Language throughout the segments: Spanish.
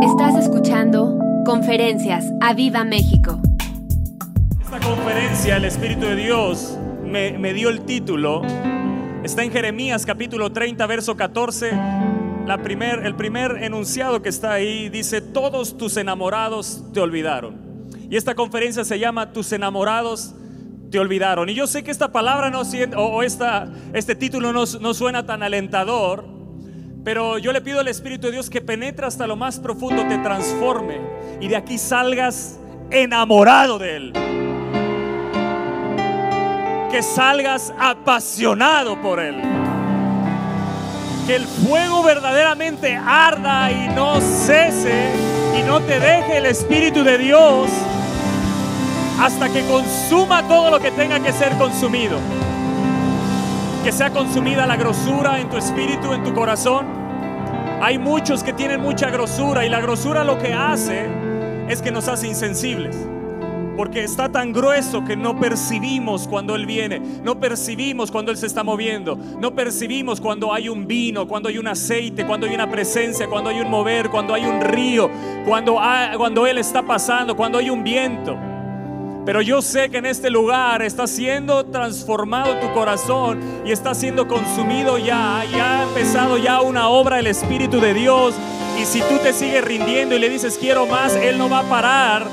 Estás escuchando Conferencias a Viva México. Esta conferencia, el Espíritu de Dios me, dio el título. Está en Jeremías capítulo 30, verso 14. La primer, el primer enunciado que está ahí dice, todos tus enamorados te olvidaron. Y esta conferencia se llama Tus enamorados te olvidaron. Y yo sé que esta palabra no o, esta, este título no suena tan alentador, pero yo le pido al Espíritu de Dios que penetre hasta lo más profundo, te transforme y de aquí salgas enamorado de Él. Que salgas apasionado por Él. Que el fuego verdaderamente arda y no cese y no te deje el Espíritu de Dios hasta que consuma todo lo que tenga que ser consumido. Que sea consumida la grosura en tu espíritu, en tu corazón. Hay muchos que tienen mucha grosura y la grosura lo que hace es que nos hace insensibles. Porque está tan grueso que no percibimos cuando Él viene, no percibimos cuando Él se está moviendo, no percibimos cuando hay un vino, cuando hay un aceite, cuando hay una presencia, cuando hay un mover, cuando hay un río, cuando, cuando Él está pasando, cuando hay un viento. Pero yo sé que en este lugar está siendo transformado tu corazón y está siendo consumido ya. Ya ha empezado ya una obra del Espíritu de Dios. Y si tú te sigues rindiendo y le dices quiero más, Él no va a parar.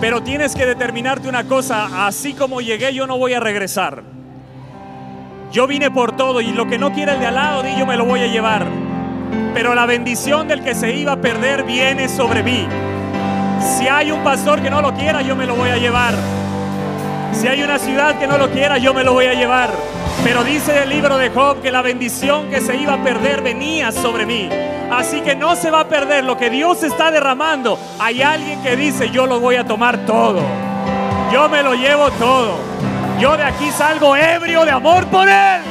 Pero tienes que determinarte una cosa, así como llegué yo no voy a regresar. Yo vine por todo y lo que no quiere el de al lado, di yo me lo voy a llevar. Pero la bendición del que se iba a perder viene sobre mí. Si hay un pastor que no lo quiera, yo me lo voy a llevar. Si hay una ciudad que no lo quiera, yo me lo voy a llevar. Pero dice el libro de Job que la bendición que se iba a perder venía sobre mí. Así que no se va a perder lo que Dios está derramando. Hay alguien que dice, yo lo voy a tomar todo. Yo me lo llevo todo. Yo de aquí salgo ebrio de amor por Él.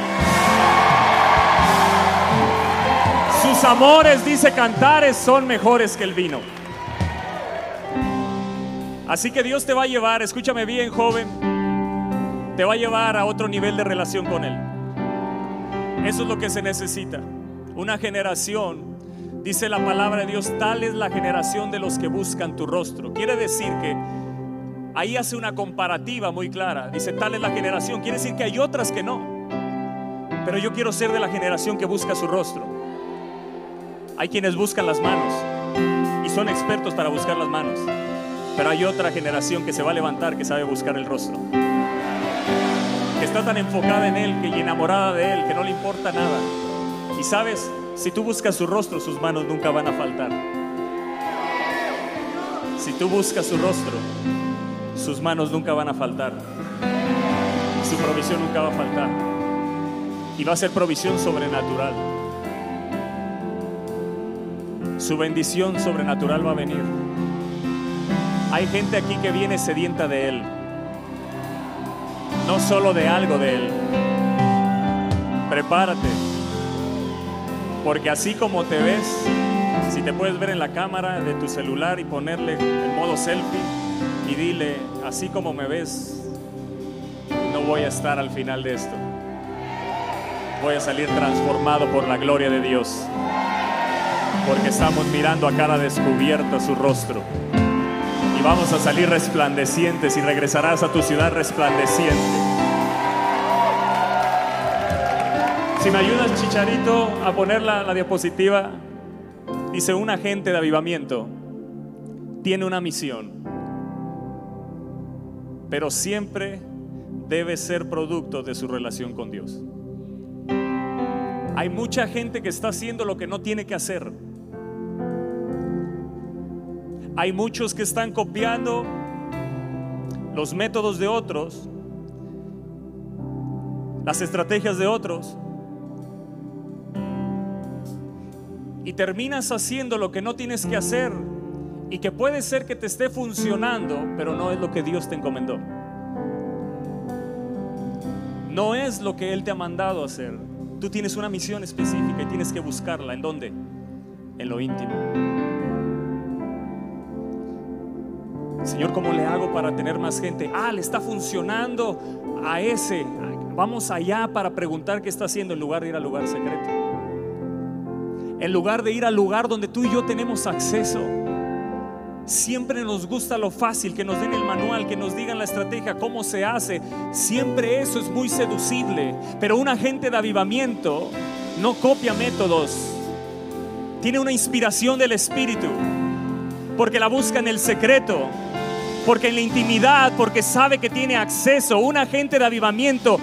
Sus amores, dice Cantares, son mejores que el vino. Así que Dios te va a llevar, escúchame bien joven, te va a llevar a otro nivel de relación con Él. Eso es lo que se necesita. Una generación, dice la palabra de Dios, tal es la generación de los que buscan tu rostro. Quiere decir que ahí hace una comparativa muy clara. Dice, tal es la generación. Quiere decir que hay otras que no. Pero yo quiero ser de la generación que busca su rostro. Hay quienes buscan las manos y son expertos para buscar las manos. Pero hay otra generación que se va a levantar que sabe buscar el rostro. Que está tan enfocada en Él que y enamorada de Él que no le importa nada. Y sabes, si tú buscas su rostro, sus manos nunca van a faltar. Si tú buscas su rostro, sus manos nunca van a faltar. Su provisión nunca va a faltar. Y va a ser provisión sobrenatural. Su bendición sobrenatural va a venir. Hay gente aquí que viene sedienta de Él. No solo de algo de Él. Prepárate. Porque así como te ves, si te puedes ver en la cámara de tu celular y ponerle el modo selfie y dile, así como me ves, no voy a estar al final de esto. Voy a salir transformado por la gloria de Dios. Porque estamos mirando a cara descubierta su rostro vamos a salir resplandecientes y regresarás a tu ciudad resplandeciente. Si me ayudas, Chicharito, a poner la, la diapositiva, dice un agente de avivamiento tiene una misión, pero siempre debe ser producto de su relación con Dios. Hay mucha gente que está haciendo lo que no tiene que hacer hay muchos que están copiando los métodos de otros, las estrategias de otros. Y terminas haciendo lo que no tienes que hacer y que puede ser que te esté funcionando, pero no es lo que Dios te encomendó. No es lo que Él te ha mandado hacer. Tú tienes una misión específica y tienes que buscarla. ¿En dónde? En lo íntimo. Señor, ¿cómo le hago para tener más gente? Ah, le está funcionando a ese. Vamos allá para preguntar qué está haciendo en lugar de ir al lugar secreto. en lugar de ir al lugar donde tú y yo tenemos acceso. Siempre nos gusta lo fácil, que nos den el manual, que nos digan la estrategia, cómo se hace. Siempre eso es muy seducible. Pero un agente de avivamiento no copia métodos. Tiene una inspiración del Espíritu. Porque la busca en el secreto. Porque en la intimidad, porque sabe que tiene acceso. Un agente de avivamiento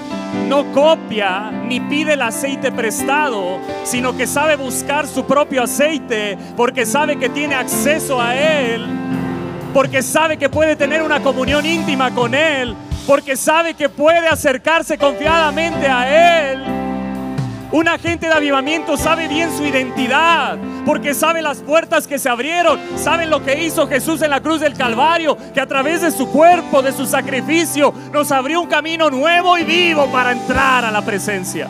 no copia ni pide el aceite prestado, sino que sabe buscar su propio aceite porque sabe que tiene acceso a Él, porque sabe que puede tener una comunión íntima con Él, porque sabe que puede acercarse confiadamente a Él. Un agente de avivamiento sabe bien su identidad, porque sabe las puertas que se abrieron, sabe lo que hizo Jesús en la cruz del Calvario, que a través de su cuerpo, de su sacrificio, nos abrió un camino nuevo y vivo para entrar a la presencia.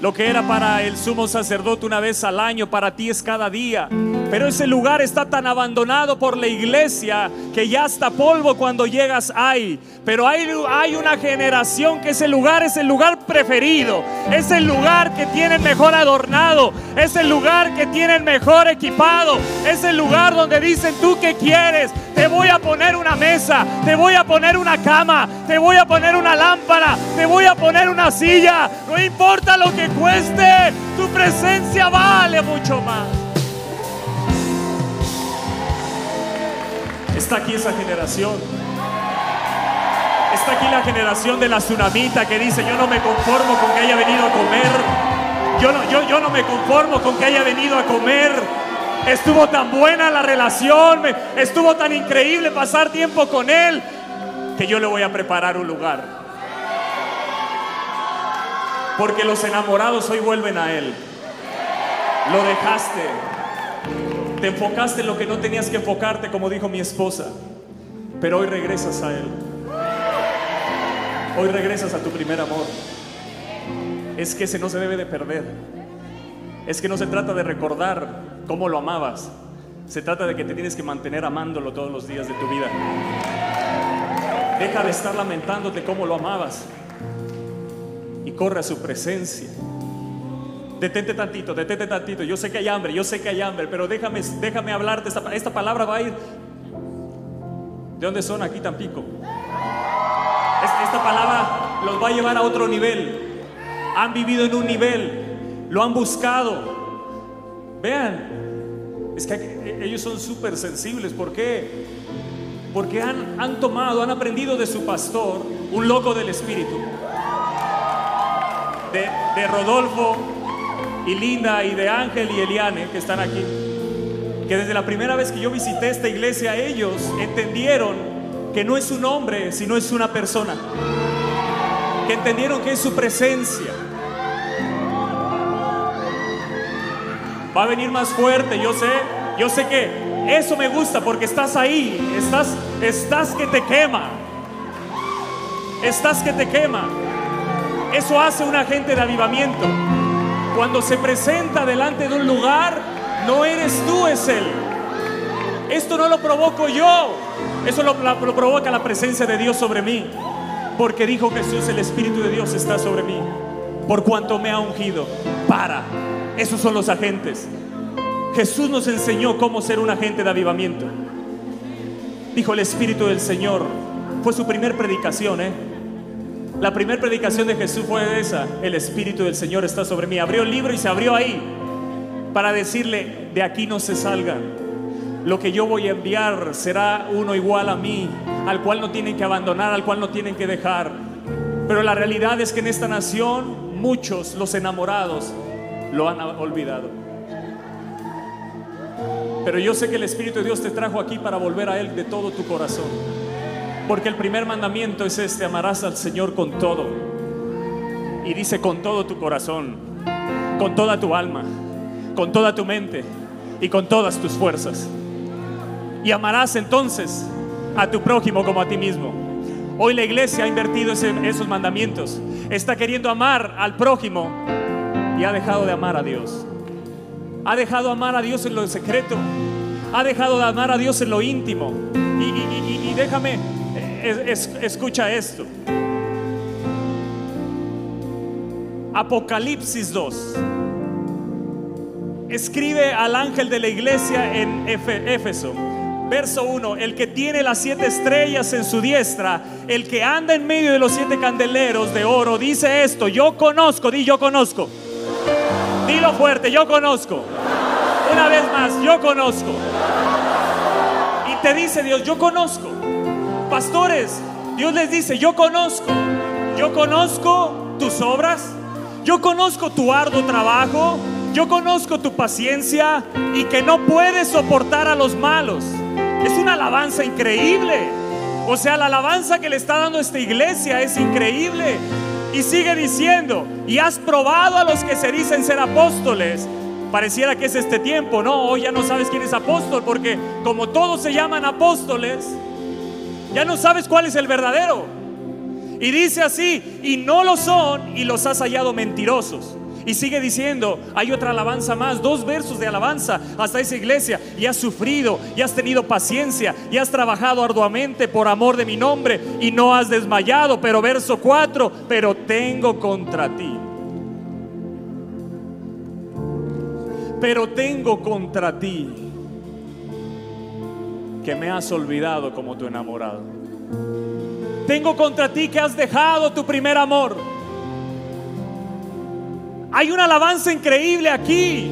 Lo que era para el sumo sacerdote una vez al año, para ti es cada día. Pero ese lugar está tan abandonado por la iglesia que ya hasta polvo cuando llegas hay. Pero hay, hay una generación que ese lugar es el lugar preferido. Es el lugar que tienen mejor adornado. Es el lugar que tienen mejor equipado. Es el lugar donde dicen tú qué quieres. Te voy a poner una mesa. Te voy a poner una cama. Te voy a poner una lámpara. Te voy a poner una silla. No importa lo que cueste. Tu presencia vale mucho más. Está aquí esa generación. Está aquí la generación de la tsunamita que dice, yo no me conformo con que haya venido a comer. Yo no, yo, yo no me conformo con que haya venido a comer. Estuvo tan buena la relación, estuvo tan increíble pasar tiempo con él, que yo le voy a preparar un lugar. Porque los enamorados hoy vuelven a él. Lo dejaste. Te enfocaste en lo que no tenías que enfocarte, como dijo mi esposa. Pero hoy regresas a él. Hoy regresas a tu primer amor. Es que ese no se debe de perder. Es que no se trata de recordar cómo lo amabas. Se trata de que te tienes que mantener amándolo todos los días de tu vida. Deja de estar lamentándote cómo lo amabas. Y corre a su presencia. Detente tantito, detente tantito. Yo sé que hay hambre, yo sé que hay hambre, pero déjame, déjame hablarte. Esta, esta palabra va a ir. ¿De dónde son aquí Tampico? Esta palabra los va a llevar a otro nivel. Han vivido en un nivel, lo han buscado. Vean, es que ellos son súper sensibles. ¿Por qué? Porque han, han tomado, han aprendido de su pastor, un loco del espíritu, de, de Rodolfo y Linda y de Ángel y Eliane que están aquí. Que desde la primera vez que yo visité esta iglesia, ellos entendieron que no es un hombre, sino es una persona. Que entendieron que es su presencia. Va a venir más fuerte, yo sé, yo sé que eso me gusta porque estás ahí, estás, estás que te quema. Estás que te quema. Eso hace un agente de avivamiento. Cuando se presenta delante de un lugar, no eres tú, es Él. Esto no lo provoco yo. Eso lo, lo, provoca la presencia de Dios sobre mí. Porque dijo Jesús, el Espíritu de Dios está sobre mí. Por cuanto me ha ungido. Para. Esos son los agentes. Jesús nos enseñó cómo ser un agente de avivamiento. Dijo el Espíritu del Señor. Fue su primer predicación, ¿eh? La primera predicación de Jesús fue esa. El Espíritu del Señor está sobre mí. Abrió el libro y se abrió ahí. Para decirle, de aquí no se salgan lo que yo voy a enviar será uno igual a mí, al cual no tienen que abandonar, al cual no tienen que dejar. Pero la realidad es que en esta nación muchos, los enamorados, lo han olvidado. Pero yo sé que el Espíritu de Dios te trajo aquí para volver a Él de todo tu corazón. Porque el primer mandamiento es este, amarás al Señor con todo. Y dice con todo tu corazón, con toda tu alma, con toda tu mente y con todas tus fuerzas y amarás entonces a tu prójimo como a ti mismo. Hoy la iglesia ha invertido esos mandamientos. Está queriendo amar al prójimo y ha dejado de amar a Dios. Ha dejado de amar a Dios en lo secreto. Ha dejado de amar a Dios en lo íntimo. Y, déjame, escucha esto. Apocalipsis 2. escribe al ángel de la iglesia en Éfeso. Verso 1, el que tiene las siete estrellas en su diestra, el que anda en medio de los siete candeleros de oro, dice esto, yo conozco, di yo conozco. Dilo fuerte, yo conozco. Una vez más, yo conozco. Y te dice Dios, yo conozco. Pastores, Dios les dice, yo conozco. Yo conozco tus obras. Yo conozco tu arduo trabajo. Yo conozco tu paciencia y que no puedes soportar a los malos. Es una alabanza increíble. O sea, la alabanza que le está dando esta iglesia es increíble. Y sigue diciendo, y has probado a los que se dicen ser apóstoles. Pareciera que es este tiempo, ¿no? Hoy ya no sabes quién es apóstol, porque como todos se llaman apóstoles, ya no sabes cuál es el verdadero. Y dice así, y no lo son, y los has hallado mentirosos. Y sigue diciendo, hay otra alabanza más, dos versos de alabanza hasta esa iglesia. Y has sufrido, y has tenido paciencia, y has trabajado arduamente por amor de mi nombre, y no has desmayado. Pero verso 4, pero tengo contra ti. Pero tengo contra ti que me has olvidado como tu enamorado. Tengo contra ti que has dejado tu primer amor. Hay una alabanza increíble aquí.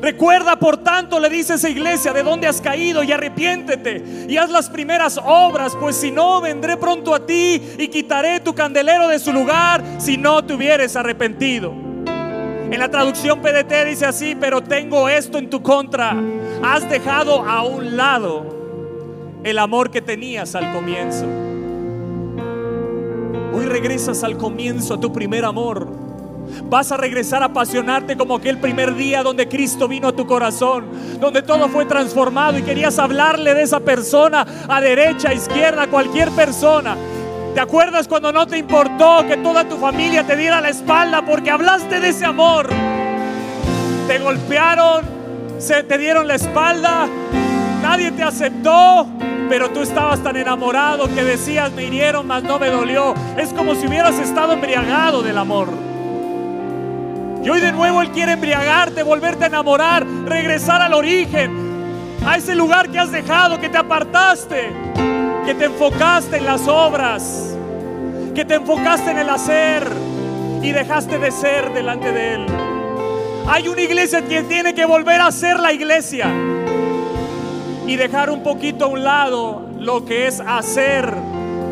Recuerda, por tanto, le dice esa iglesia, de dónde has caído y arrepiéntete y haz las primeras obras, pues si no, vendré pronto a ti y quitaré tu candelero de su lugar si no te hubieres arrepentido. En la traducción PDT dice así, pero tengo esto en tu contra. Has dejado a un lado el amor que tenías al comienzo. Hoy regresas al comienzo, a tu primer amor. Vas a regresar a apasionarte como aquel primer día donde Cristo vino a tu corazón, donde todo fue transformado y querías hablarle de esa persona a derecha, a izquierda, a cualquier persona. ¿Te acuerdas cuando no te importó que toda tu familia te diera la espalda porque hablaste de ese amor? Te golpearon, se te dieron la espalda, nadie te aceptó, pero tú estabas tan enamorado que decías, me hirieron, mas no me dolió. Es como si hubieras estado embriagado del amor. Y hoy de nuevo Él quiere embriagarte, volverte a enamorar, regresar al origen, a ese lugar que has dejado, que te apartaste, que te enfocaste en las obras, que te enfocaste en el hacer y dejaste de ser delante de Él. Hay una iglesia que tiene que volver a ser la iglesia y dejar un poquito a un lado lo que es hacer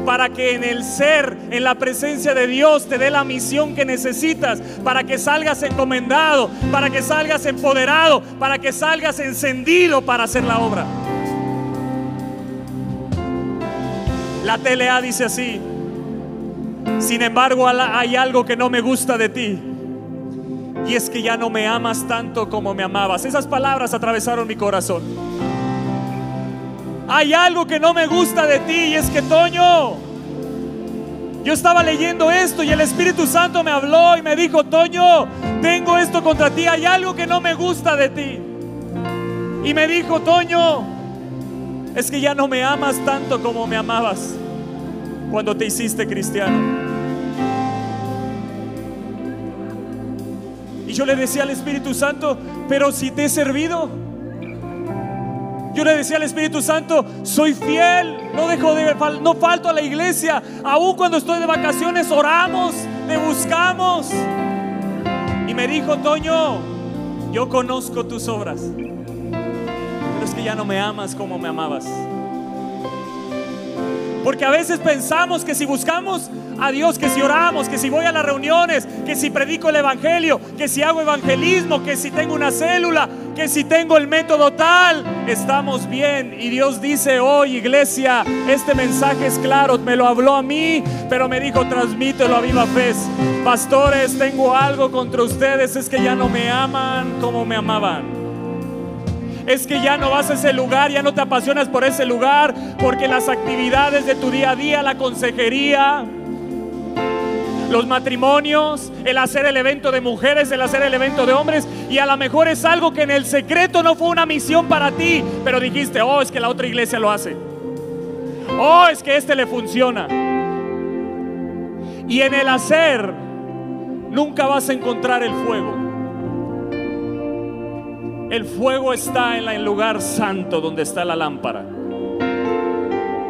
para que en el ser, en la presencia de Dios, te dé la misión que necesitas, para que salgas encomendado, para que salgas empoderado, para que salgas encendido para hacer la obra. La TLA dice así, sin embargo hay algo que no me gusta de ti. Y es que ya no me amas tanto como me amabas. Esas palabras atravesaron mi corazón hay algo que no me gusta de ti y es que Toño, yo estaba leyendo esto y el Espíritu Santo me habló y me dijo, Toño, tengo esto contra ti, hay algo que no me gusta de ti. Y me dijo, Toño, es que ya no me amas tanto como me amabas cuando te hiciste cristiano. Y yo le decía al Espíritu Santo, pero si te he servido, yo le decía al Espíritu Santo, soy fiel, no dejo de no falto a la iglesia, aún cuando estoy de vacaciones oramos, te buscamos. Y me dijo, Toño, yo conozco tus obras, es que ya no me amas como me amabas. Porque a veces pensamos que si buscamos a Dios, que si oramos, que si voy a las reuniones, que si predico el Evangelio, que si hago evangelismo, que si tengo una célula, que si tengo el método tal, estamos bien. Y Dios dice hoy, iglesia, este mensaje es claro, me lo habló a mí, pero me dijo, transmítelo a viva fe. Pastores, tengo algo contra ustedes, es que ya no me aman como me amaban es que ya no vas a ese lugar, ya no te apasionas por ese lugar, porque las actividades de tu día a día, la consejería, los matrimonios, el hacer el evento de mujeres, el hacer el evento de hombres, y a lo mejor es algo que en el secreto no fue una misión para ti, pero dijiste, oh, es que la otra iglesia lo hace. Oh, es que este le funciona. Y en el hacer nunca vas a encontrar el fuego. El fuego está en el lugar santo donde está la lámpara.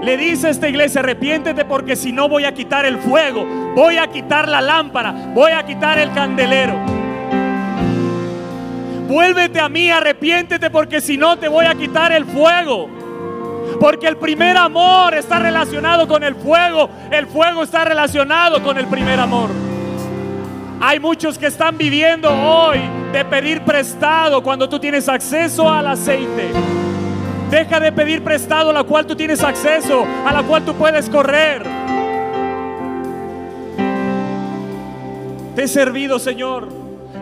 Le dice a esta iglesia, arrepiéntete porque si no voy a quitar el fuego, voy a quitar la lámpara, voy a quitar el candelero. Vuélvete a mí, arrepiéntete porque si no te voy a quitar el fuego. Porque el primer amor está relacionado con el fuego, el fuego está relacionado con el primer amor. Hay muchos que están viviendo hoy de pedir prestado cuando tú tienes acceso al aceite. Deja de pedir prestado a la cual tú tienes acceso, a la cual tú puedes correr. Te he servido, Señor.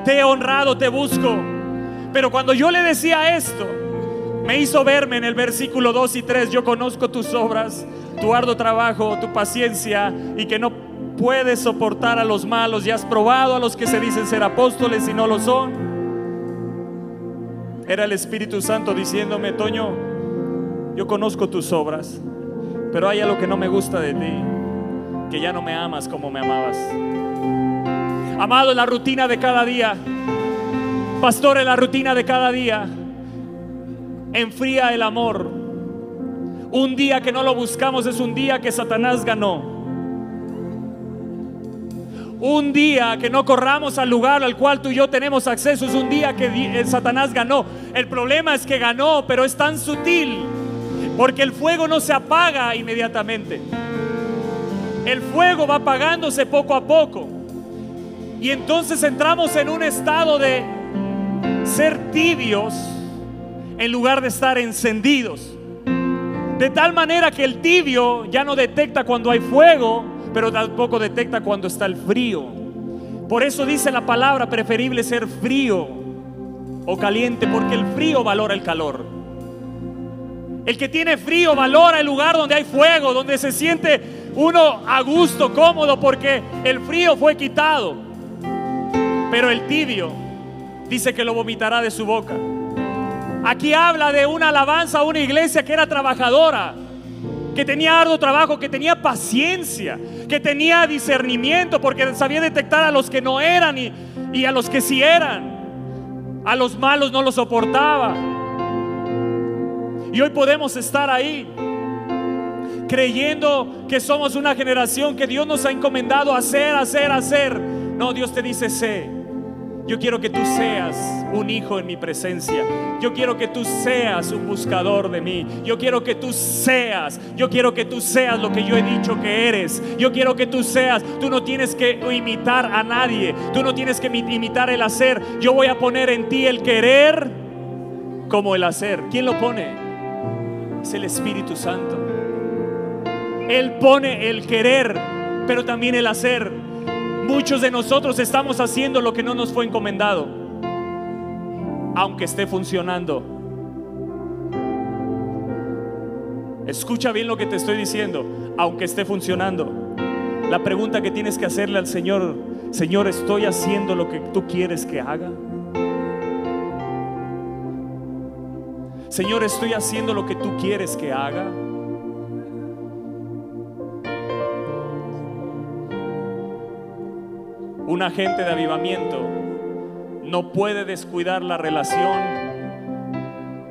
Te he honrado, te busco. Pero cuando yo le decía esto, me hizo verme en el versículo 2 y 3. Yo conozco tus obras, tu arduo trabajo, tu paciencia y que no puedes soportar a los malos y has probado a los que se dicen ser apóstoles y no lo son. Era el Espíritu Santo diciéndome, Toño, yo conozco tus obras, pero hay algo que no me gusta de ti, que ya no me amas como me amabas. Amado, en la rutina de cada día, pastor, en la rutina de cada día, enfría el amor. Un día que no lo buscamos es un día que Satanás ganó. Un día que no corramos al lugar al cual tú y yo tenemos acceso es un día que Satanás ganó. El problema es que ganó, pero es tan sutil porque el fuego no se apaga inmediatamente. El fuego va apagándose poco a poco. Y entonces entramos en un estado de ser tibios en lugar de estar encendidos. De tal manera que el tibio ya no detecta cuando hay fuego, pero tampoco detecta cuando está el frío. Por eso dice la palabra preferible ser frío o caliente, porque el frío valora el calor. El que tiene frío valora el lugar donde hay fuego, donde se siente uno a gusto, cómodo, porque el frío fue quitado. Pero el tibio dice que lo vomitará de su boca. Aquí habla de una alabanza a una iglesia que era trabajadora, que tenía arduo trabajo, que tenía paciencia, que tenía discernimiento, porque sabía detectar a los que no eran y, y a los que sí eran. A los malos no los soportaba. Y hoy podemos estar ahí creyendo que somos una generación que Dios nos ha encomendado hacer, hacer, hacer. No, Dios te dice, sé. Yo quiero que tú seas un hijo en mi presencia. Yo quiero que tú seas un buscador de mí. Yo quiero que tú seas. Yo quiero que tú seas lo que yo he dicho que eres. Yo quiero que tú seas. Tú no tienes que imitar a nadie. Tú no tienes que imitar el hacer. Yo voy a poner en ti el querer como el hacer. ¿Quién lo pone? es el Espíritu Santo. Él pone el querer, pero también el hacer. Muchos de nosotros estamos haciendo lo que no nos fue encomendado, aunque esté funcionando. Escucha bien lo que te estoy diciendo, aunque esté funcionando. La pregunta que tienes que hacerle al Señor, Señor, ¿estoy haciendo lo que tú quieres que haga? Señor, estoy haciendo lo que tú quieres que haga. Un agente de avivamiento no puede descuidar la relación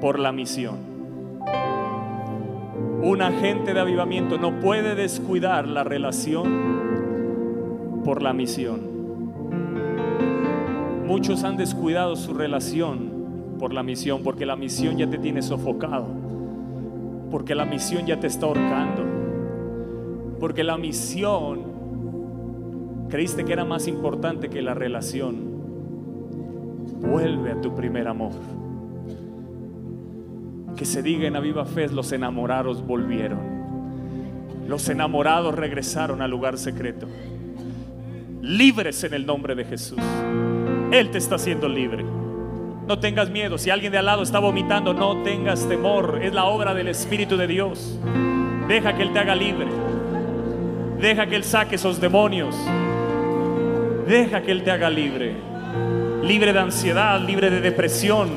por la misión. Un agente de avivamiento no puede descuidar la relación por la misión. Muchos han descuidado su relación por la misión, porque la misión ya te tiene sofocado, porque la misión ya te está ahorcando, porque la misión creíste que era más importante que la relación. Vuelve a tu primer amor. Que se diga en la viva fe, los enamorados volvieron. Los enamorados regresaron al lugar secreto. Libres en el nombre de Jesús. Él te está haciendo libre. No tengas miedo. Si alguien de al lado está vomitando, no tengas temor. Es la obra del Espíritu de Dios. Deja que Él te haga libre. Deja que Él saque esos demonios. Deja que Él te haga libre. Libre de ansiedad, libre de depresión,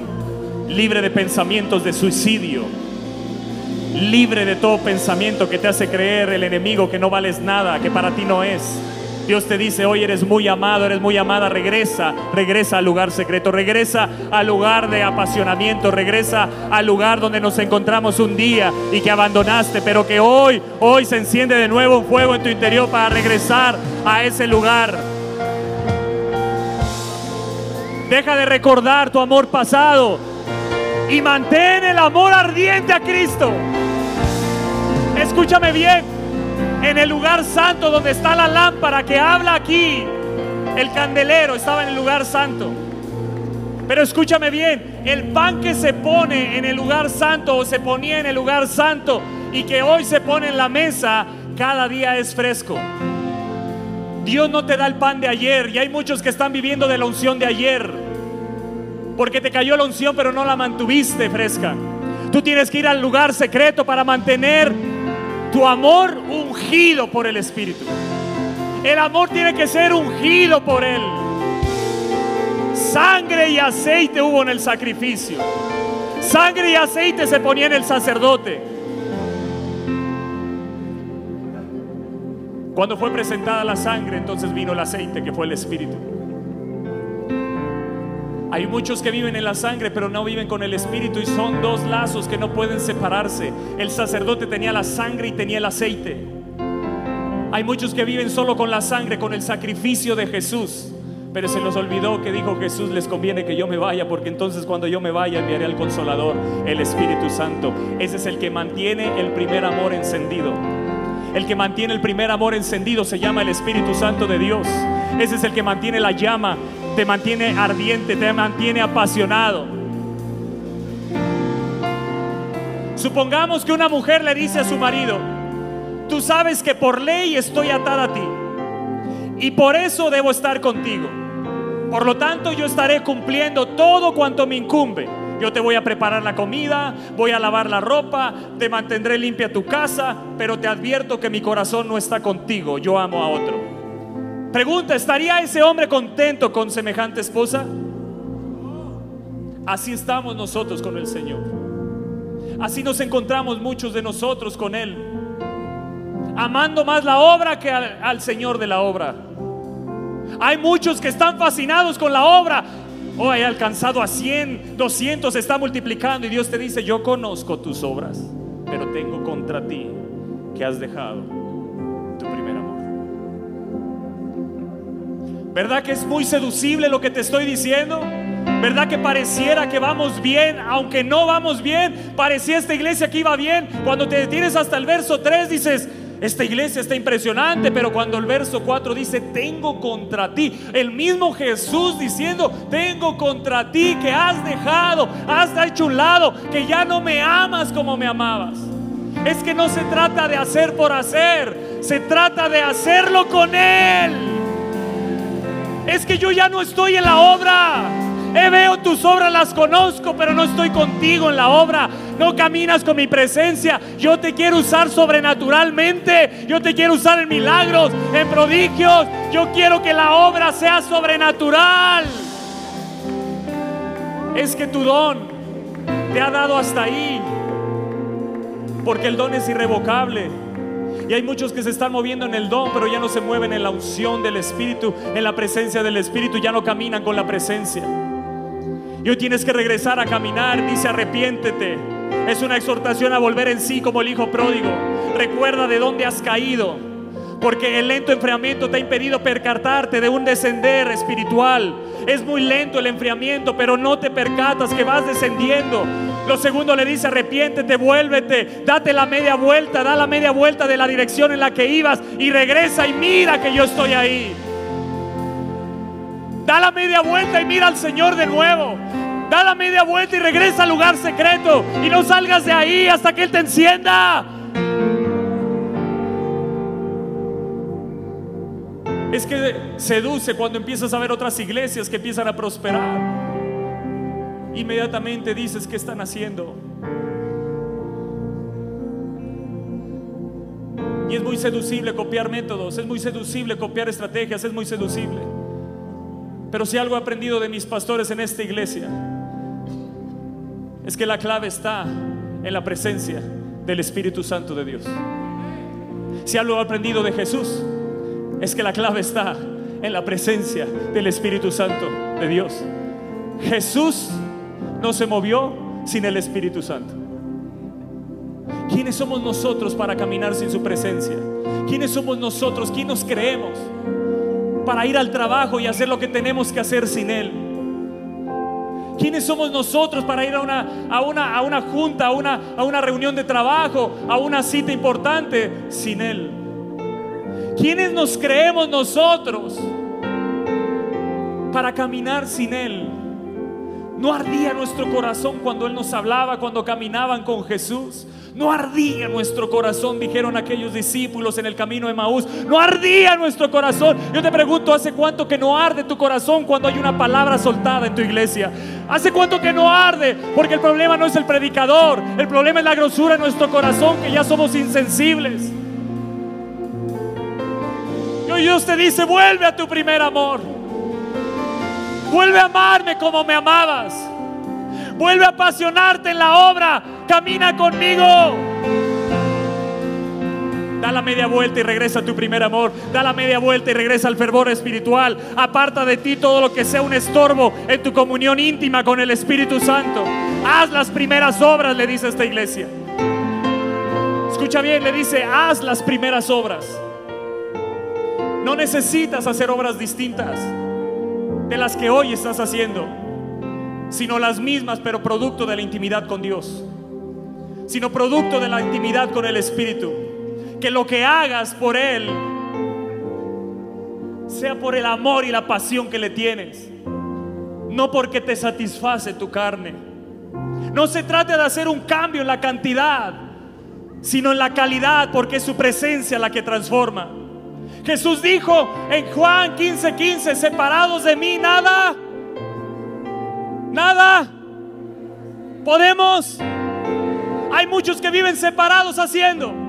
libre de pensamientos de suicidio. Libre de todo pensamiento que te hace creer el enemigo que no vales nada, que para ti no es. Dios te dice, hoy eres muy amado, eres muy amada, regresa, regresa al lugar secreto, regresa al lugar de apasionamiento, regresa al lugar donde nos encontramos un día y que abandonaste, pero que hoy, hoy se enciende de nuevo un fuego en tu interior para regresar a ese lugar. Deja de recordar tu amor pasado y mantén el amor ardiente a Cristo. Escúchame bien en el lugar santo donde está la lámpara que habla aquí. El candelero estaba en el lugar santo. Pero escúchame bien, el pan que se pone en el lugar santo o se ponía en el lugar santo y que hoy se pone en la mesa, cada día es fresco. Dios no te da el pan de ayer y hay muchos que están viviendo de la unción de ayer. Porque te cayó la unción pero no la mantuviste fresca. Tú tienes que ir al lugar secreto para mantener tu amor ungido por el Espíritu. El amor tiene que ser ungido por Él. Sangre y aceite hubo en el sacrificio. Sangre y aceite se ponía en el sacerdote. Cuando fue presentada la sangre, entonces vino el aceite que fue el Espíritu. Hay muchos que viven en la sangre, pero no viven con el Espíritu y son dos lazos que no pueden separarse. El sacerdote tenía la sangre y tenía el aceite. Hay muchos que viven solo con la sangre, con el sacrificio de Jesús. Pero se los olvidó que dijo Jesús, les conviene que yo me vaya, porque entonces cuando yo me vaya enviaré al consolador, el Espíritu Santo. Ese es el que mantiene el primer amor encendido. El que mantiene el primer amor encendido se llama el Espíritu Santo de Dios. Ese es el que mantiene la llama te mantiene ardiente, te mantiene apasionado. Supongamos que una mujer le dice a su marido, tú sabes que por ley estoy atada a ti y por eso debo estar contigo. Por lo tanto, yo estaré cumpliendo todo cuanto me incumbe. Yo te voy a preparar la comida, voy a lavar la ropa, te mantendré limpia tu casa, pero te advierto que mi corazón no está contigo, yo amo a otro. Pregunta, ¿estaría ese hombre contento con semejante esposa? Así estamos nosotros con el Señor. Así nos encontramos muchos de nosotros con Él. Amando más la obra que al, Señor de la obra. Hay muchos que están fascinados con la obra. Oh, he alcanzado a 100, 200, se está multiplicando y Dios te dice, yo conozco tus obras, pero tengo contra ti que has dejado ¿Verdad que es muy seducible lo que te estoy diciendo? ¿Verdad que pareciera que vamos bien, aunque no vamos bien? Parecía esta iglesia que iba bien. Cuando te detienes hasta el verso 3 dices, esta iglesia está impresionante, pero cuando el verso 4 dice, tengo contra ti, el mismo Jesús diciendo, tengo contra ti que has dejado, has hecho un lado, que ya no me amas como me amabas. Es que no se trata de hacer por hacer, se trata de hacerlo con Él. Es que yo ya no estoy en la obra. Eh, veo tus obras, las conozco, pero no estoy contigo en la obra. No caminas con mi presencia. Yo te quiero usar sobrenaturalmente. Yo te quiero usar en milagros, en prodigios. Yo quiero que la obra sea sobrenatural. Es que tu don te ha dado hasta ahí. Porque el don es irrevocable. Hay muchos que se están moviendo en el don, pero ya no se mueven en la unción del Espíritu, en la presencia del Espíritu, ya no caminan con la presencia. Y hoy tienes que regresar a caminar, dice arrepiéntete. Es una exhortación a volver en sí como el hijo pródigo. Recuerda de dónde has caído, porque el lento enfriamiento te ha impedido percatarte de un descender espiritual. Es muy lento el enfriamiento, pero no te percatas que vas descendiendo. Lo segundo le dice, arrepiéntete, vuélvete, date la media vuelta, da la media vuelta de la dirección en la que ibas y regresa y mira que yo estoy ahí. Da la media vuelta y mira al Señor de nuevo. Da la media vuelta y regresa al lugar secreto y no salgas de ahí hasta que Él te encienda. Es que seduce cuando empiezas a ver otras iglesias que empiezan a prosperar inmediatamente dices qué están haciendo. Y es muy seducible copiar métodos, es muy seducible copiar estrategias, es muy seducible. Pero si algo he aprendido de mis pastores en esta iglesia, es que la clave está en la presencia del Espíritu Santo de Dios. Si algo he aprendido de Jesús, es que la clave está en la presencia del Espíritu Santo de Dios. Jesús no se movió sin el Espíritu Santo. ¿Quiénes somos nosotros para caminar sin su presencia? ¿Quiénes somos nosotros? ¿Quién nos creemos para ir al trabajo y hacer lo que tenemos que hacer sin Él? ¿Quiénes somos nosotros para ir a una, a una, a una junta, a una, a una reunión de trabajo, a una cita importante sin Él? ¿Quiénes nos creemos nosotros para caminar sin Él? No ardía nuestro corazón cuando Él nos hablaba, cuando caminaban con Jesús. No ardía nuestro corazón, dijeron aquellos discípulos en el camino de Maús. No ardía nuestro corazón. Yo te pregunto, ¿hace cuánto que no arde tu corazón cuando hay una palabra soltada en tu iglesia? ¿Hace cuánto que no arde? Porque el problema no es el predicador, el problema es la grosura en nuestro corazón, que ya somos insensibles. Y Dios te dice, vuelve a tu primer amor. Vuelve a amarme como me amabas. Vuelve a apasionarte en la obra. Camina conmigo. Da la media vuelta y regresa a tu primer amor. Da la media vuelta y regresa al fervor espiritual. Aparta de ti todo lo que sea un estorbo en tu comunión íntima con el Espíritu Santo. Haz las primeras obras, le dice esta iglesia. Escucha bien, le dice, haz las primeras obras. No necesitas hacer obras distintas de las que hoy estás haciendo, sino las mismas, pero producto de la intimidad con Dios, sino producto de la intimidad con el Espíritu. Que lo que hagas por Él sea por el amor y la pasión que le tienes, no porque te satisface tu carne. No se trata de hacer un cambio en la cantidad, sino en la calidad, porque es su presencia la que transforma. Jesús dijo en Juan 15:15, 15, separados de mí, nada, nada, podemos. Hay muchos que viven separados haciendo.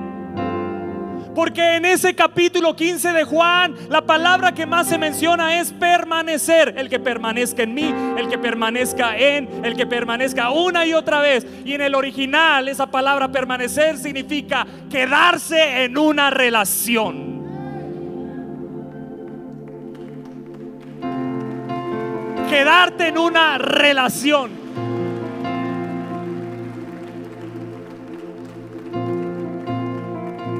Porque en ese capítulo 15 de Juan, la palabra que más se menciona es permanecer. El que permanezca en mí, el que permanezca en, el que permanezca una y otra vez. Y en el original, esa palabra permanecer significa quedarse en una relación. Quedarte en una relación.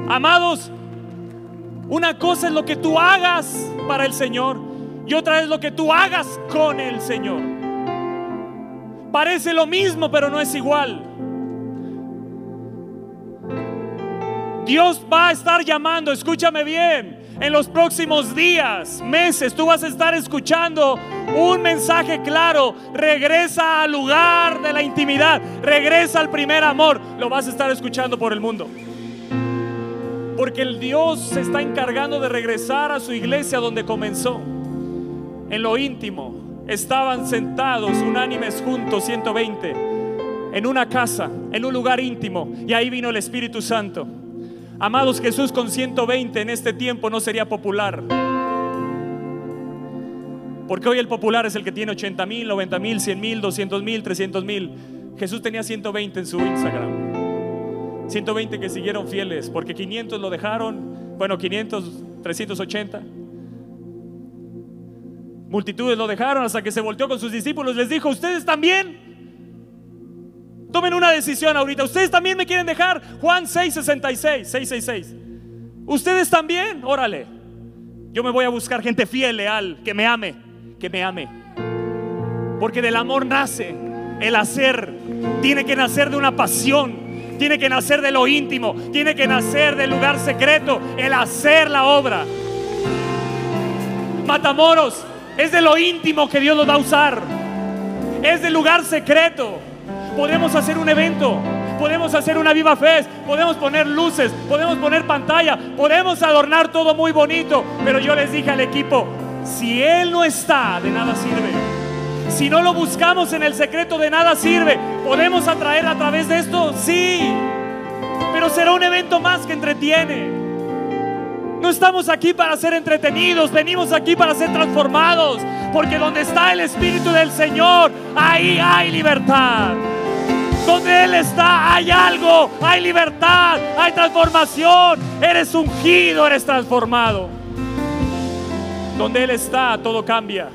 Amados, una cosa es lo que tú hagas para el Señor y otra es lo que tú hagas con el Señor. Parece lo mismo, pero no es igual. Dios va a estar llamando, escúchame bien, en los próximos días, meses, tú vas a estar escuchando un mensaje claro. Regresa al lugar de la intimidad. Regresa al primer amor. Lo vas a estar escuchando por el mundo. Porque el Dios se está encargando de regresar a su iglesia donde comenzó. En lo íntimo. Estaban sentados unánimes juntos, 120, en una casa, en un lugar íntimo. Y ahí vino el Espíritu Santo. Amados, Jesús con 120 en este tiempo no sería popular. Porque hoy el popular es el que tiene 80 mil, 90 mil, 100 mil, 200 mil, 300 mil. Jesús tenía 120 en su Instagram. 120 que siguieron fieles, porque 500 lo dejaron, bueno, 500, 380. Multitudes lo dejaron hasta que se volteó con sus discípulos, les dijo, ustedes también. Tomen una decisión ahorita. Ustedes también me quieren dejar. Juan 666, 666. Ustedes también, órale. Yo me voy a buscar gente fiel, leal, que me ame, que me ame. Porque del amor nace el hacer. Tiene que nacer de una pasión. Tiene que nacer de lo íntimo. Tiene que nacer del lugar secreto. El hacer la obra. Matamoros es de lo íntimo que Dios lo va a usar. Es del lugar secreto podemos hacer un evento, podemos hacer una viva fe, podemos poner luces, podemos poner pantalla, podemos adornar todo muy bonito, pero yo les dije al equipo, si Él no está, de nada sirve. Si no lo buscamos en el secreto, de nada sirve. ¿Podemos atraer a través de esto? Sí, pero será un evento más que entretiene. No estamos aquí para ser entretenidos, venimos aquí para ser transformados, porque donde está el Espíritu del Señor, ahí hay libertad. Donde Él está hay algo, hay libertad, hay transformación. Eres ungido, eres transformado. Donde Él está, todo cambia.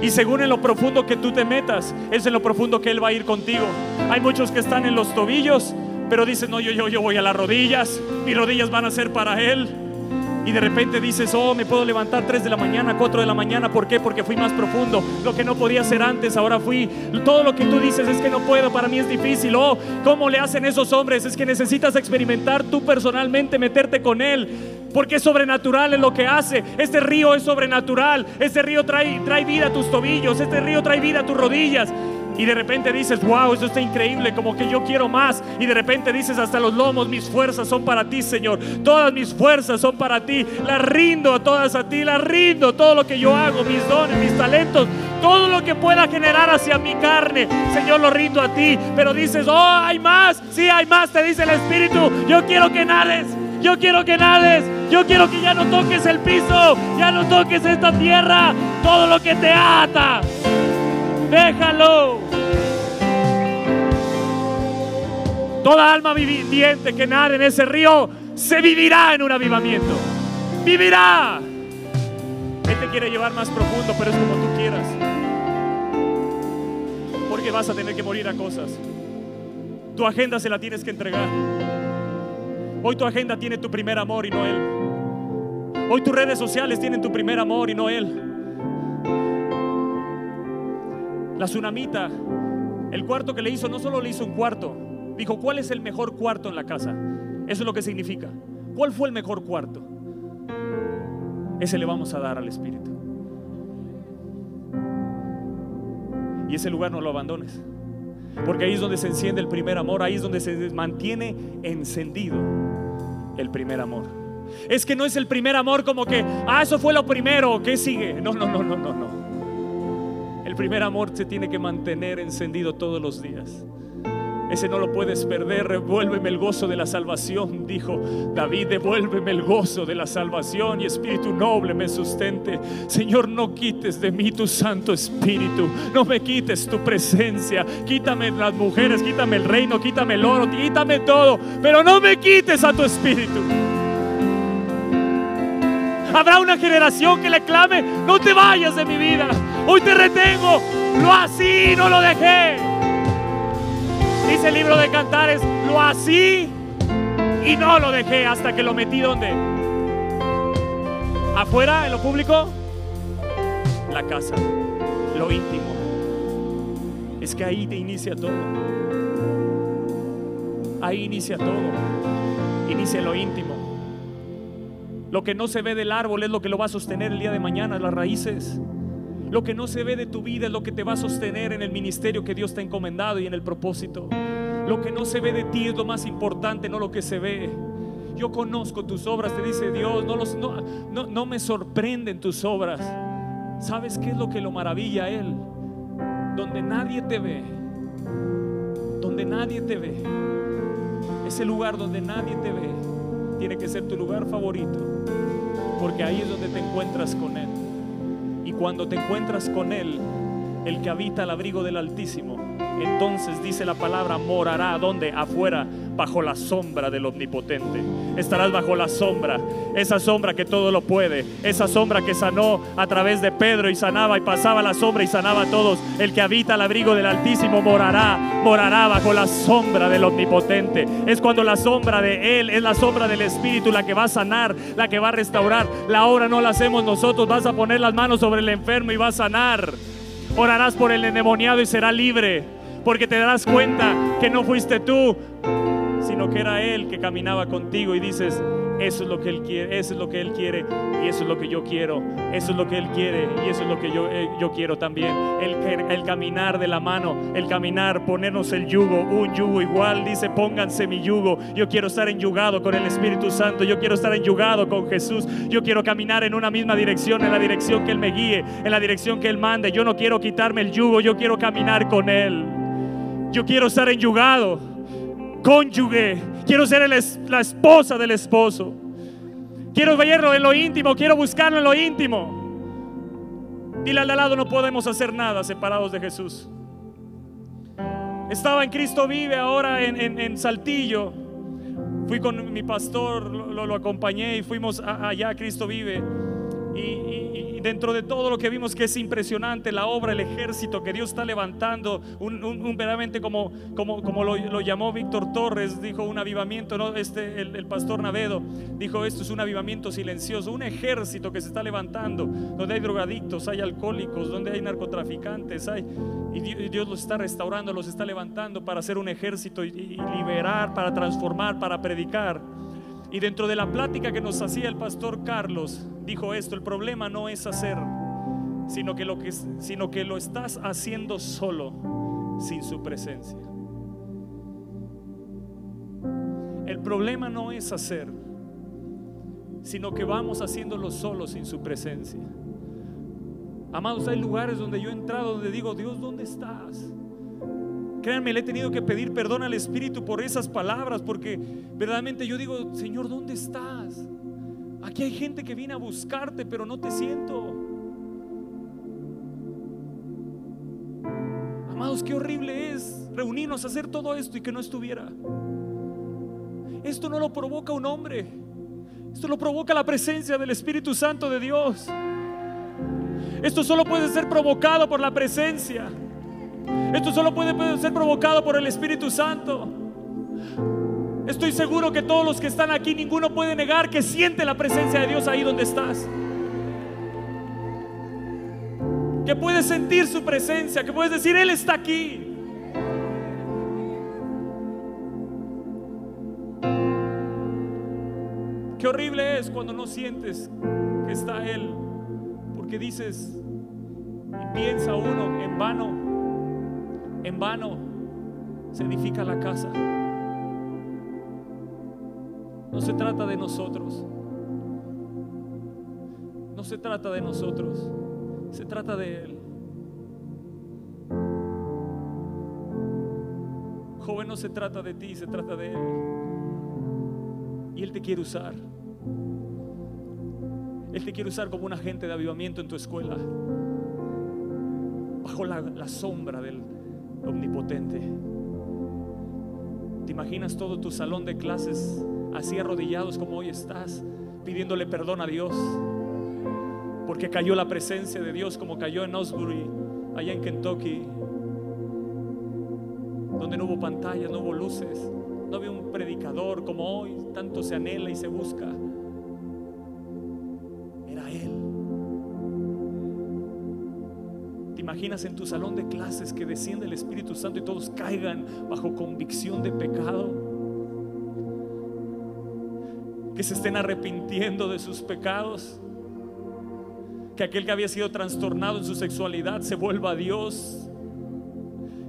Y según en lo profundo que tú te metas, es en lo profundo que Él va a ir contigo. Hay muchos que están en los tobillos, pero dicen, no, yo, yo, yo voy a las rodillas, mis rodillas van a ser para Él. Y de repente dices, oh, me puedo levantar 3 de la mañana, 4 de la mañana. ¿Por qué? Porque fui más profundo. Lo que no podía hacer antes, ahora fui. Todo lo que tú dices es que no puedo, para mí es difícil. Oh, ¿cómo le hacen esos hombres? Es que necesitas experimentar tú personalmente, meterte con Él. Porque es sobrenatural en lo que hace. Este río es sobrenatural. Este río trae, trae vida a tus tobillos. Este río trae vida a tus rodillas. Y de repente dices, wow, eso está increíble, como que yo quiero más. Y de repente dices, hasta los lomos, mis fuerzas son para ti, Señor. Todas mis fuerzas son para ti. Las rindo a todas a ti, las rindo. Todo lo que yo hago, mis dones, mis talentos, todo lo que pueda generar hacia mi carne, Señor, lo rindo a ti. Pero dices, oh, hay más. Sí, hay más, te dice el Espíritu. Yo quiero que nades. Yo quiero que nades. Yo quiero que ya no toques el piso. Ya no toques esta tierra. Todo lo que te ata. Déjalo. Toda alma viviente que nade en ese río se vivirá en un avivamiento. Vivirá. Él te quiere llevar más profundo, pero es como tú quieras. Porque vas a tener que morir a cosas. Tu agenda se la tienes que entregar. Hoy tu agenda tiene tu primer amor y no Él. Hoy tus redes sociales tienen tu primer amor y no Él. La tsunamita, el cuarto que le hizo, no solo le hizo un cuarto, dijo, ¿cuál es el mejor cuarto en la casa? Eso es lo que significa. ¿Cuál fue el mejor cuarto? Ese le vamos a dar al Espíritu. Y ese lugar no lo abandones. Porque ahí es donde se enciende el primer amor, ahí es donde se mantiene encendido el primer amor. Es que no es el primer amor como que, ah, eso fue lo primero, ¿qué sigue? No, no, no, no, no, no primer amor se tiene que mantener encendido todos los días. Ese no lo puedes perder. Revuélveme el gozo de la salvación, dijo David. Devuélveme el gozo de la salvación y espíritu noble me sustente. Señor, no quites de mí tu Santo Espíritu. No me quites tu presencia. Quítame las mujeres, quítame el reino, quítame el oro, quítame todo. Pero no me quites a tu Espíritu. Habrá una generación que le clame, no te vayas de mi vida. Hoy te retengo. Lo así, no lo dejé. Dice el libro de Cantares, lo así y no lo dejé hasta que lo metí donde. Afuera, en lo público, la casa, lo íntimo. Es que ahí te inicia todo. Ahí inicia todo. Inicia lo íntimo. Lo que no se ve del árbol es lo que lo va a sostener el día de mañana, las raíces. Lo que no se ve de tu vida es lo que te va a sostener en el ministerio que Dios te ha encomendado y en el propósito. Lo que no se ve de ti es lo más importante, no lo que se ve. Yo conozco tus obras, te dice Dios, no, me sorprenden tus obras. ¿Sabes qué es lo que lo maravilla a Él? Donde nadie te ve, donde nadie te ve, ese lugar donde nadie te ve tiene que ser tu lugar favorito, porque ahí es donde te encuentras con Él. Cuando te encuentras con Él, el que habita al abrigo del Altísimo, entonces dice la palabra, morará donde? Afuera, bajo la sombra del Omnipotente. Estarás bajo la sombra, esa sombra que todo lo puede, esa sombra que sanó a través de Pedro y sanaba y pasaba la sombra y sanaba a todos. El que habita al abrigo del Altísimo morará, morará bajo la sombra del Omnipotente. Es cuando la sombra de Él es la sombra del Espíritu la que va a sanar, la que va a restaurar. La obra no la hacemos nosotros, vas a poner las manos sobre el enfermo y va a sanar. Orarás por el endemoniado y será libre, porque te darás cuenta que no fuiste tú, sino que era Él que caminaba contigo y dices, eso es lo que Él quiere, eso es lo que Él quiere y eso es lo que yo quiero, eso es lo que Él quiere y eso es lo que yo, eh, yo quiero también. El, el caminar de la mano, el caminar, ponernos el yugo, un yugo igual, dice, pónganse mi yugo. Yo quiero estar enyugado con el Espíritu Santo, yo quiero estar enyugado con Jesús, yo quiero caminar en una misma dirección, en la dirección que Él me guíe, en la dirección que Él mande. Yo no quiero quitarme el yugo, yo quiero caminar con Él. Yo quiero estar enyugado, cónyuge Quiero ser la esposa del esposo. Quiero verlo en lo íntimo, quiero buscarlo en lo íntimo. Dile al lado, no podemos hacer nada separados de Jesús. Estaba en Cristo Vive ahora en, Saltillo. Fui con mi pastor, lo, acompañé y fuimos allá a Cristo Vive. Y, dentro de todo lo que vimos que es impresionante, la obra, el ejército que Dios está levantando, un, verdaderamente como, como, como lo, llamó Víctor Torres, dijo un avivamiento, ¿no? este, el, pastor Navedo dijo esto es un avivamiento silencioso, un ejército que se está levantando, donde hay drogadictos, hay alcohólicos, donde hay narcotraficantes, hay, y Dios, los está restaurando, los está levantando para hacer un ejército y liberar, para transformar, para predicar. Y dentro de la plática que nos hacía el pastor Carlos, dijo esto, el problema no es hacer, sino que lo, que, sino que lo estás haciendo solo, sin su presencia. El problema no es hacer, sino que vamos haciéndolo solo sin su presencia. Amados, hay lugares donde yo he entrado donde digo, Dios, ¿dónde estás? Créanme, le he tenido que pedir perdón al Espíritu por esas palabras, porque verdaderamente yo digo, Señor, ¿dónde estás? Aquí hay gente que viene a buscarte, pero no te siento. Amados, qué horrible es reunirnos a hacer todo esto y que no estuviera. Esto no lo provoca un hombre. Esto lo provoca la presencia del Espíritu Santo de Dios. Esto solo puede ser provocado por la presencia. Esto solo puede ser provocado por el Espíritu Santo. Estoy seguro que todos los que están aquí, ninguno puede negar que siente la presencia de Dios ahí donde estás. Que puedes sentir su presencia, que puedes decir, Él está aquí. Qué horrible es cuando no sientes que está Él, porque dices y piensa uno en vano en vano se edifica la casa. No se trata de nosotros. No se trata de nosotros. Se trata de Él. Joven, no se trata de ti, se trata de Él. Y Él te quiere usar. Él te quiere usar como un agente de avivamiento en tu escuela. Bajo la, la sombra del, omnipotente. ¿Te imaginas todo tu salón de clases así arrodillados como hoy estás, pidiéndole perdón a Dios? Porque cayó la presencia de Dios como cayó en Osbury, allá en Kentucky, donde no hubo pantallas, no hubo luces, no había un predicador como hoy, tanto se anhela y se busca. Imaginas en tu salón de clases que desciende el Espíritu Santo y todos caigan bajo convicción de pecado? Que se estén arrepintiendo de sus pecados. Que aquel que había sido trastornado en su sexualidad se vuelva a Dios.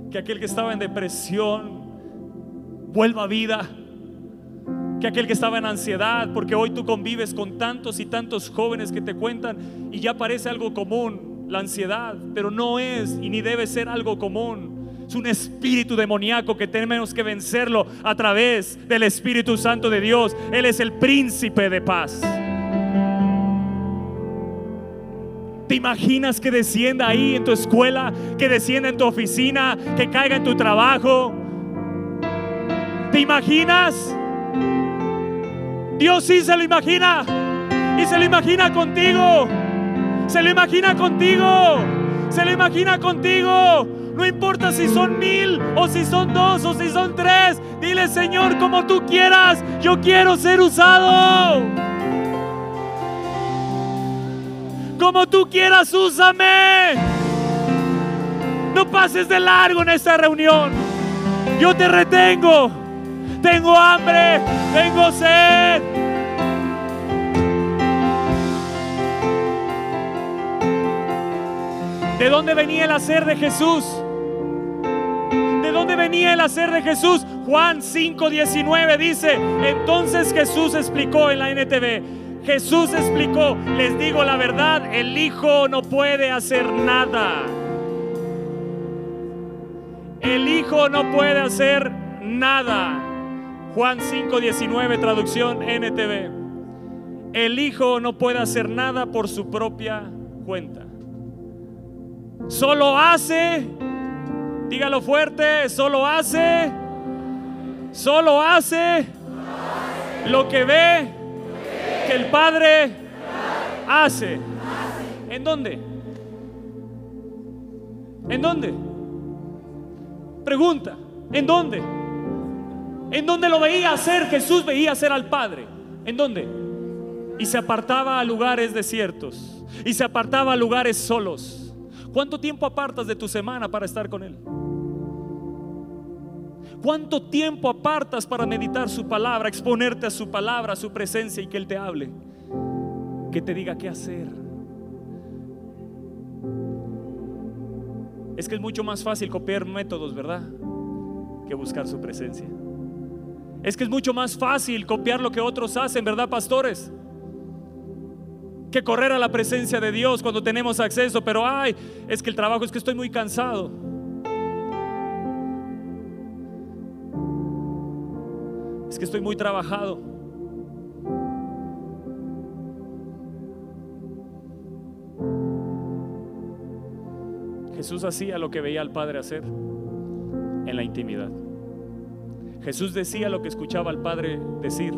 Que aquel que estaba en depresión vuelva a vida. Que aquel que estaba en ansiedad, porque hoy tú convives con tantos y tantos jóvenes que te cuentan y ya parece algo común la ansiedad, pero no es y ni debe ser algo común. Es un espíritu demoníaco que tenemos que vencerlo a través del Espíritu Santo de Dios. Él es el príncipe de paz. ¿Te imaginas que descienda ahí en tu escuela, que descienda en tu oficina, que caiga en tu trabajo? ¿Te imaginas? Dios sí se lo imagina y se lo imagina contigo. Se lo imagina contigo. Se lo imagina contigo. No importa si son mil o si son dos o si son tres. Dile, Señor, como tú quieras. Yo quiero ser usado. Como tú quieras, úsame. No pases de largo en esta reunión. Yo te retengo. Tengo hambre. Tengo sed. ¿De dónde venía el hacer de Jesús? ¿De dónde venía el hacer de Jesús? Juan 5:19 dice, entonces Jesús explicó en la NTV, Jesús explicó, les digo la verdad, el Hijo no puede hacer nada. El Hijo no puede hacer nada. Juan 5:19, traducción NTV. El Hijo no puede hacer nada por su propia cuenta. Solo hace, dígalo fuerte, solo hace, solo hace lo que ve que el Padre hace. ¿En dónde? ¿En dónde? Pregunta, ¿en dónde? ¿En dónde lo veía hacer? Jesús veía hacer al Padre. ¿En dónde? Y se apartaba a lugares desiertos. Y se apartaba a lugares solos. ¿Cuánto tiempo apartas de tu semana para estar con Él? ¿Cuánto tiempo apartas para meditar su palabra, exponerte a su palabra, a su presencia y que Él te hable? Que te diga qué hacer. Es que es mucho más fácil copiar métodos, ¿verdad? Que buscar su presencia. Es que es mucho más fácil copiar lo que otros hacen, ¿verdad, pastores? Que correr a la presencia de Dios cuando tenemos acceso, pero ay, es que el trabajo es que estoy muy cansado. Es que estoy muy trabajado. Jesús hacía lo que veía al Padre hacer en la intimidad. Jesús decía lo que escuchaba al Padre decir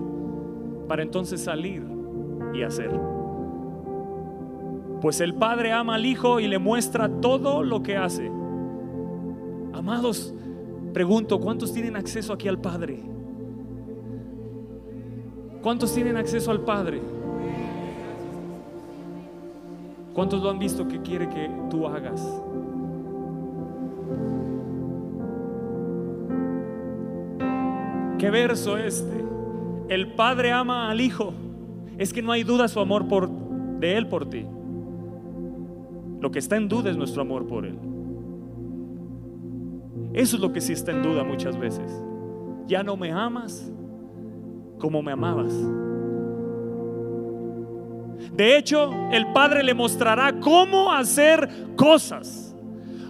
para entonces salir y hacer. Pues el Padre ama al Hijo y le muestra todo lo que hace. Amados, pregunto, ¿cuántos tienen acceso aquí al Padre? ¿Cuántos tienen acceso al Padre? ¿Cuántos lo han visto que quiere que tú hagas? ¿Qué verso este? El Padre ama al Hijo. Es que no hay duda su amor de Él por ti. Lo que está en duda es nuestro amor por Él. Eso es lo que sí está en duda muchas veces. Ya no me amas como me amabas. De hecho, el Padre le mostrará cómo hacer cosas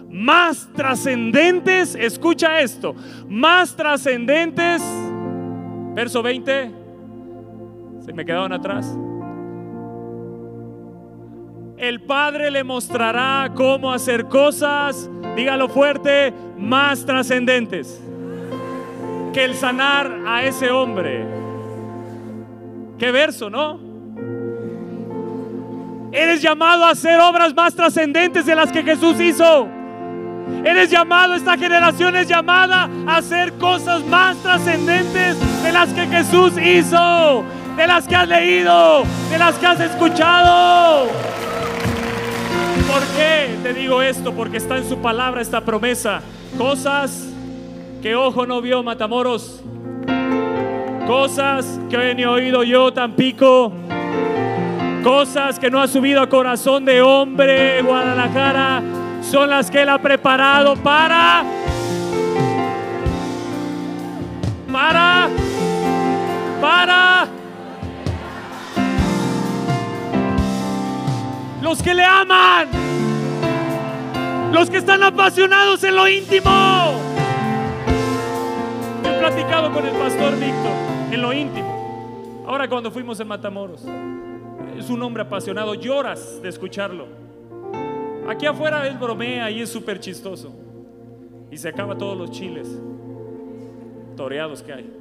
más trascendentes, escucha esto, más trascendentes, verso 20, se me quedaron atrás. El Padre le mostrará cómo hacer cosas, dígalo fuerte, más trascendentes que el sanar a ese hombre. Qué verso, ¿no? Eres llamado a hacer obras más trascendentes de las que Jesús hizo. Eres llamado, esta generación es llamada a hacer cosas más trascendentes de las que Jesús hizo, de las que has leído, de las que has escuchado. ¿Por qué te digo esto? Porque está en su palabra esta promesa. Cosas que ojo no vio, Matamoros. Cosas que he oído yo, Tampico. Cosas que no ha subido a corazón de hombre, Guadalajara son las que Él ha preparado para, para, para los que le aman, los que están apasionados en lo íntimo. he platicado con el pastor Víctor en lo íntimo. Ahora cuando fuimos en Matamoros, es un hombre apasionado, lloras de escucharlo. Aquí afuera él bromea y es súper chistoso. Y se acaba todos los chiles toreados que hay.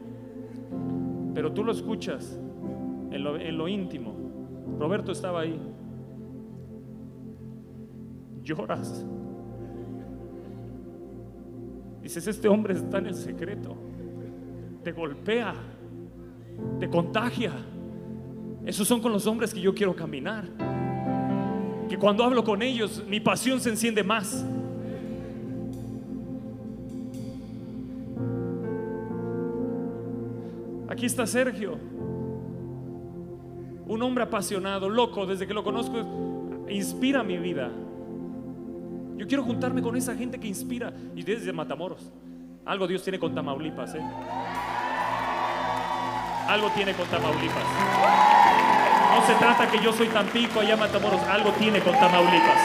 Pero tú lo escuchas en lo, en lo íntimo. Roberto estaba ahí. Lloras. Dices, este hombre está en el secreto. Te golpea. Te contagia. Esos son con los hombres que yo quiero caminar que cuando hablo con ellos mi pasión se enciende más. Aquí está Sergio, un hombre apasionado, loco, desde que lo conozco, inspira mi vida. Yo quiero juntarme con esa gente que inspira, y desde Matamoros. Algo Dios tiene con Tamaulipas, ¿eh? Algo tiene con Tamaulipas. No se trata que yo soy Tampico, allá Matamoros. Algo tiene con Tamaulipas.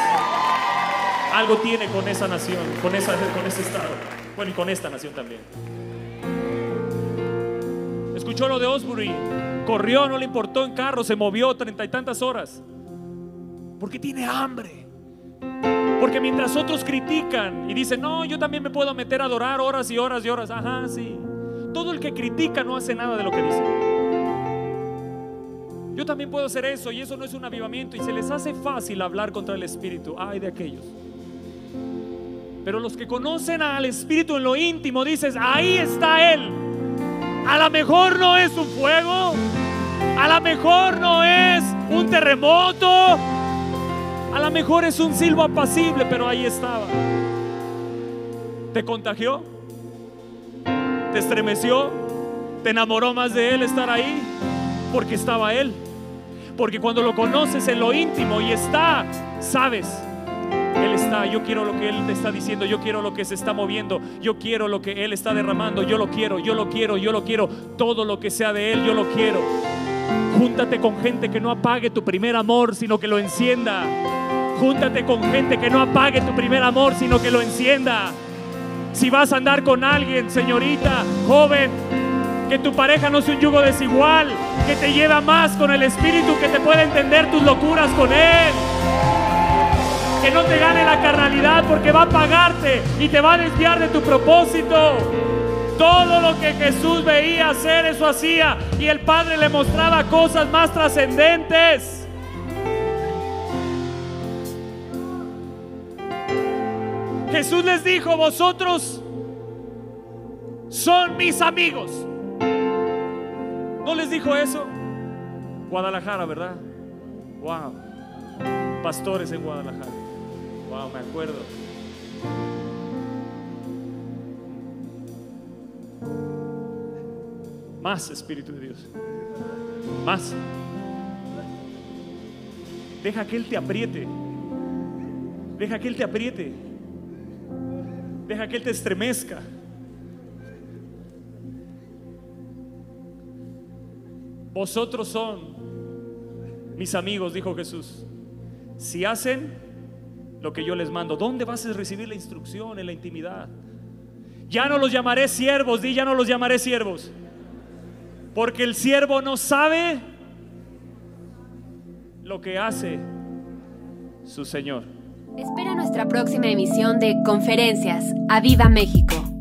Algo tiene con esa nación, con, esa, ese estado. Bueno, y con esta nación también. Escuchó lo de Osbury. Corrió, no le importó en carro, se movió treinta y tantas horas. Porque tiene hambre. Porque mientras otros critican y dicen, no, yo también me puedo meter a adorar horas y horas y horas. Ajá, sí. Todo el que critica no hace nada de lo que dice. Yo también puedo hacer eso y eso no es un avivamiento y se les hace fácil hablar contra el Espíritu. Ay de aquellos. Pero los que conocen al Espíritu en lo íntimo, dices, ahí está Él. A lo mejor no es un fuego, a lo mejor no es un terremoto, a lo mejor es un silbo apacible, pero ahí estaba. ¿Te contagió? ¿Te estremeció? ¿Te enamoró más de Él estar ahí? Porque estaba Él. Porque cuando lo conoces en lo íntimo y está, sabes, Él está, yo quiero lo que Él te está diciendo, yo quiero lo que se está moviendo, yo quiero lo que Él está derramando, yo lo quiero, yo lo quiero, yo lo quiero, todo lo que sea de Él, yo lo quiero. Júntate con gente que no apague tu primer amor, sino que lo encienda. Júntate con gente que no apague tu primer amor, sino que lo encienda. Si vas a andar con alguien, señorita, joven, que tu pareja no sea un yugo desigual, que te lleva más con el Espíritu, que te pueda entender tus locuras con Él. Que no te gane la carnalidad porque va a pagarte y te va a desviar de tu propósito. Todo lo que Jesús veía hacer, eso hacía. Y el Padre le mostraba cosas más trascendentes. Jesús les dijo, vosotros son mis amigos. ¿No les dijo eso? Guadalajara, ¿verdad? Wow. Pastores en Guadalajara. Wow, me acuerdo. Más Espíritu de Dios. Más. Deja que Él te apriete. Deja que Él te apriete. Deja que Él te estremezca. Vosotros son mis amigos, dijo Jesús. Si hacen lo que yo les mando, ¿dónde vas a recibir la instrucción en la intimidad? Ya no los llamaré siervos, di ya no los llamaré siervos. Porque el siervo no sabe lo que hace su Señor. Espera nuestra próxima emisión de Conferencias. ¡A Viva México!